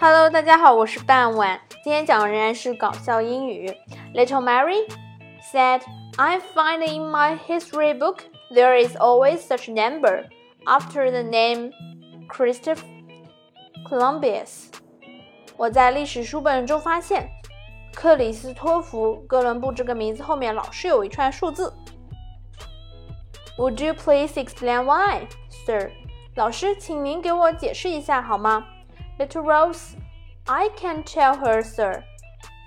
Hello，大家好，我是半晚。今天讲的仍然是搞笑英语。Little Mary said, "I find in my history book there is always such number after the name Christopher Columbus." 我在历史书本中发现，克里斯托弗·哥伦布这个名字后面老是有一串数字。Would you please explain why, sir? 老师，请您给我解释一下好吗？Little Rose, I can tell her, sir.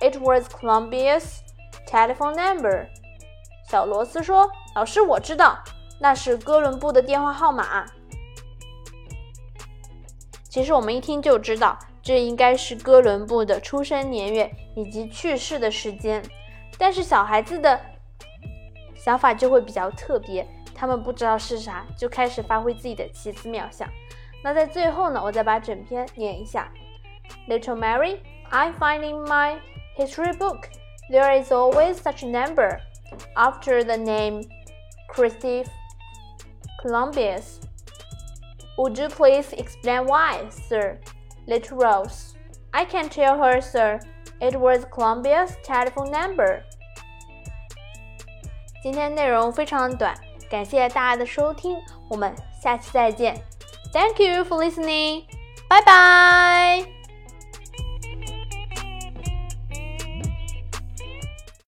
It was Columbia's telephone number. 小罗斯说：“老师，我知道，那是哥伦布的电话号码。”其实我们一听就知道，这应该是哥伦布的出生年月以及去世的时间。但是小孩子的想法就会比较特别，他们不知道是啥，就开始发挥自己的奇思妙想。那在最后呢，我再把整篇念一下。Little Mary, I find in my history book there is always such a number after the name Christopher Columbus. Would you please explain why, sir? Little Rose. I can tell her, sir. It was Columbia's telephone number. 今天内容非常短，感谢大家的收听，我们下期再见。 Thank you for listening. Bye bye.